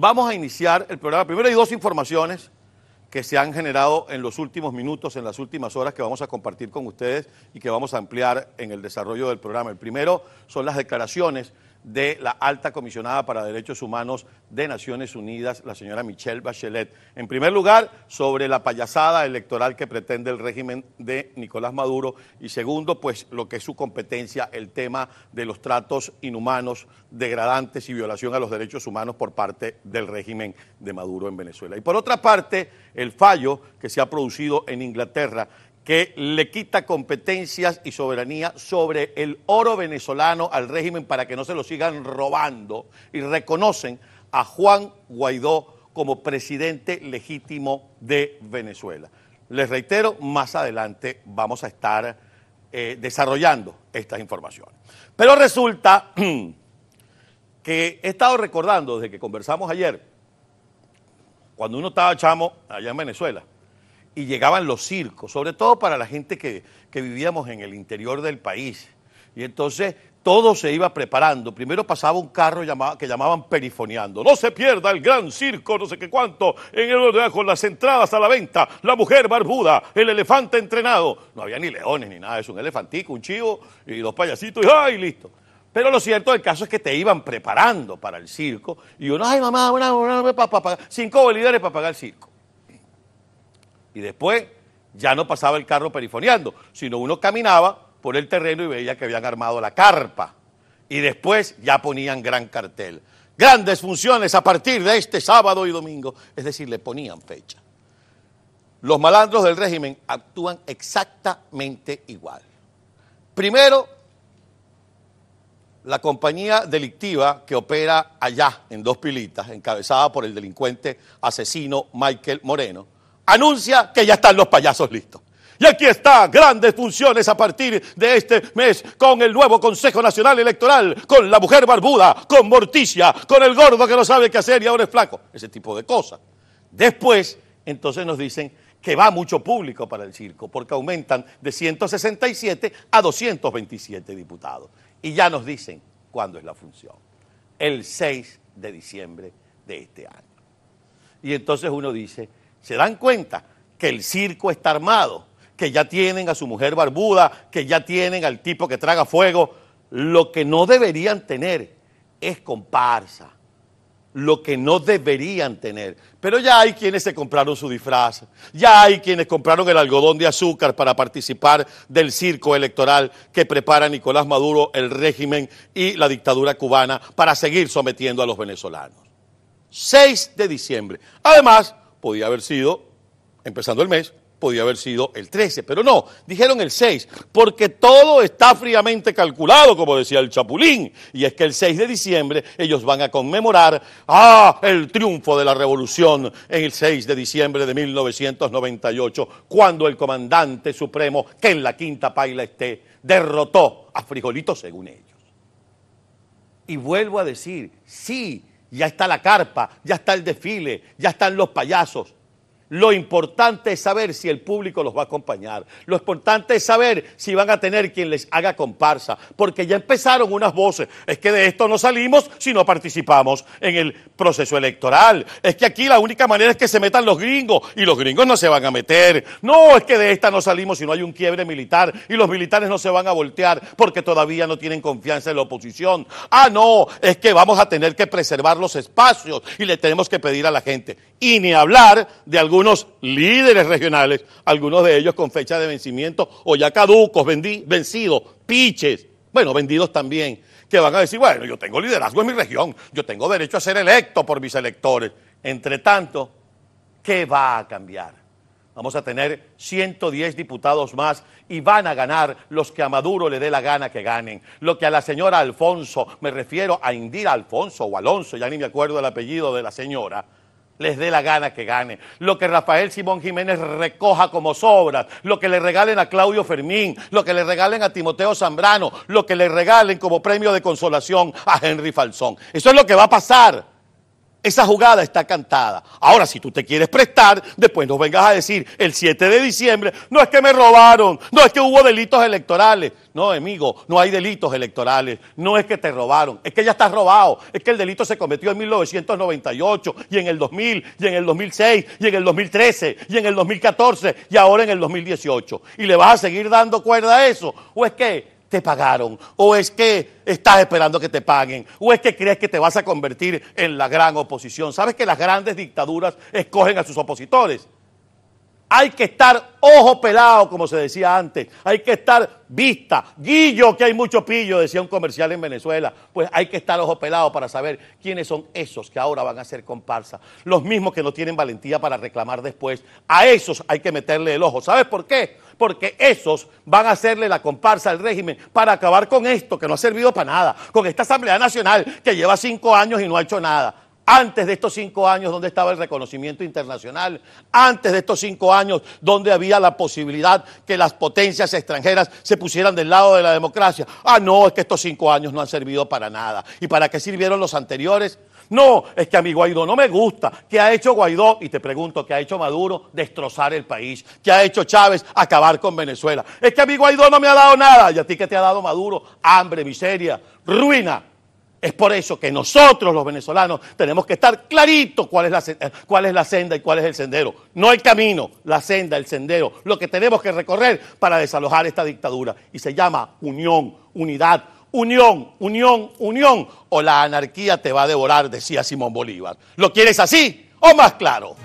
Vamos a iniciar el programa. Primero hay dos informaciones que se han generado en los últimos minutos, en las últimas horas, que vamos a compartir con ustedes y que vamos a ampliar en el desarrollo del programa. El primero son las declaraciones de la alta comisionada para derechos humanos de Naciones Unidas, la señora Michelle Bachelet. En primer lugar, sobre la payasada electoral que pretende el régimen de Nicolás Maduro y segundo, pues lo que es su competencia, el tema de los tratos inhumanos, degradantes y violación a los derechos humanos por parte del régimen de Maduro en Venezuela. Y por otra parte, el fallo que se ha producido en Inglaterra que le quita competencias y soberanía sobre el oro venezolano al régimen para que no se lo sigan robando y reconocen a Juan Guaidó como presidente legítimo de Venezuela. Les reitero, más adelante vamos a estar eh, desarrollando estas informaciones. Pero resulta que he estado recordando desde que conversamos ayer, cuando uno estaba chamo allá en Venezuela, y llegaban los circos, sobre todo para la gente que, vivíamos en el interior del país. Y entonces todo se iba preparando. Primero pasaba un carro que llamaban perifoneando. No se pierda el gran circo, no sé qué cuánto, en el con las entradas a la venta, la mujer barbuda, el elefante entrenado. No había ni leones ni nada, es un elefantico, un chivo y dos payasitos y ¡ay, listo! Pero lo cierto del caso es que te iban preparando para el circo y uno, ay mamá, una, una, cinco bolívares para pagar el circo. Y después ya no pasaba el carro perifoneando, sino uno caminaba por el terreno y veía que habían armado la carpa. Y después ya ponían gran cartel. Grandes funciones a partir de este sábado y domingo. Es decir, le ponían fecha. Los malandros del régimen actúan exactamente igual. Primero, la compañía delictiva que opera allá en Dos Pilitas, encabezada por el delincuente asesino Michael Moreno, anuncia que ya están los payasos listos. Y aquí está, grandes funciones a partir de este mes con el nuevo Consejo Nacional Electoral, con la mujer barbuda, con Morticia, con el gordo que no sabe qué hacer y ahora es flaco. Ese tipo de cosas. Después, entonces nos dicen que va mucho público para el circo, porque aumentan de 167 a 227 diputados. Y ya nos dicen cuándo es la función. El 6 de diciembre de este año. Y entonces uno dice, se dan cuenta que el circo está armado, que ya tienen a su mujer barbuda, que ya tienen al tipo que traga fuego. Lo que no deberían tener es comparsa. Lo que no deberían tener. Pero ya hay quienes se compraron su disfraz, ya hay quienes compraron el algodón de azúcar para participar del circo electoral que prepara Nicolás Maduro, el régimen y la dictadura cubana para seguir sometiendo a los venezolanos. 6 de diciembre. Además, podía haber sido, empezando el mes, podía haber sido el 13, pero no, dijeron el 6, porque todo está fríamente calculado, como decía el Chapulín, y es que el 6 de diciembre ellos van a conmemorar ah, el triunfo de la revolución en el 6 de diciembre de 1998, cuando el comandante supremo, que en la quinta paila esté, derrotó a Frijolito según ellos. Y vuelvo a decir, sí, ya está la carpa, ya está el desfile, ya están los payasos. Lo importante es saber si el público los va a acompañar. Lo importante es saber si van a tener quien les haga comparsa. Porque ya empezaron unas voces. Es que de esto no salimos si no participamos en el proceso electoral. Es que aquí la única manera es que se metan los gringos. Y los gringos no se van a meter. No, es que de esta no salimos si no hay un quiebre militar. Y los militares no se van a voltear porque todavía no tienen confianza en la oposición. Ah, no, es que vamos a tener que preservar los espacios. Y le tenemos que pedir a la gente. Y ni hablar de algún unos líderes regionales, algunos de ellos con fecha de vencimiento o ya caducos, vencidos, piches, bueno, vendidos también, que van a decir, bueno, yo tengo liderazgo en mi región, yo tengo derecho a ser electo por mis electores. Entre tanto, ¿qué va a cambiar? Vamos a tener 110 diputados más y van a ganar los que a Maduro le dé la gana que ganen. Lo que a la señora Alfonso, me refiero a Indira Alfonso o Alonso, ya ni me acuerdo el apellido de la señora, les dé la gana que gane. Lo que Rafael Simón Jiménez recoja como sobras, lo que le regalen a Claudio Fermín, lo que le regalen a Timoteo Zambrano, lo que le regalen como premio de consolación a Henry Falsón. Eso es lo que va a pasar. Esa jugada está cantada. Ahora, si tú te quieres prestar, después nos vengas a decir el 7 de diciembre, no es que me robaron, no es que hubo delitos electorales. No, amigo, no hay delitos electorales. No es que te robaron, es que ya estás robado. Es que el delito se cometió en 1998 y en el 2000 y en el 2006 y en el 2013 y en el 2014 y ahora en el 2018. ¿Y le vas a seguir dando cuerda a eso? ¿O es que te pagaron, o es que estás esperando que te paguen, o es que crees que te vas a convertir en la gran oposición. ¿Sabes que las grandes dictaduras escogen a sus opositores? Hay que estar ojo pelado, como se decía antes. Hay que estar vista. Guillo, que hay mucho pillo, decía un comercial en Venezuela. Pues hay que estar ojo pelado para saber quiénes son esos que ahora van a ser comparsa. Los mismos que no tienen valentía para reclamar después. A esos hay que meterle el ojo. ¿Sabes por qué? Porque esos van a hacerle la comparsa al régimen para acabar con esto que no ha servido para nada. Con esta Asamblea Nacional que lleva cinco años y no ha hecho nada. Antes de estos cinco años, ¿dónde estaba el reconocimiento internacional? Antes de estos cinco años, ¿dónde había la posibilidad que las potencias extranjeras se pusieran del lado de la democracia? Ah, no, es que estos cinco años no han servido para nada. ¿Y para qué sirvieron los anteriores? No, es que a mi Guaidó no me gusta. ¿Qué ha hecho Guaidó? Y te pregunto, ¿qué ha hecho Maduro? Destrozar el país. ¿Qué ha hecho Chávez? Acabar con Venezuela. Es que a mi Guaidó no me ha dado nada. ¿Y a ti qué te ha dado Maduro? Hambre, miseria, ruina. Es por eso que nosotros los venezolanos tenemos que estar claritos cuál es, la, cuál es la senda y cuál es el sendero. No el camino, la senda, el sendero, lo que tenemos que recorrer para desalojar esta dictadura. Y se llama unión, unidad, unión, unión, unión. O la anarquía te va a devorar, decía Simón Bolívar. ¿Lo quieres así o más claro?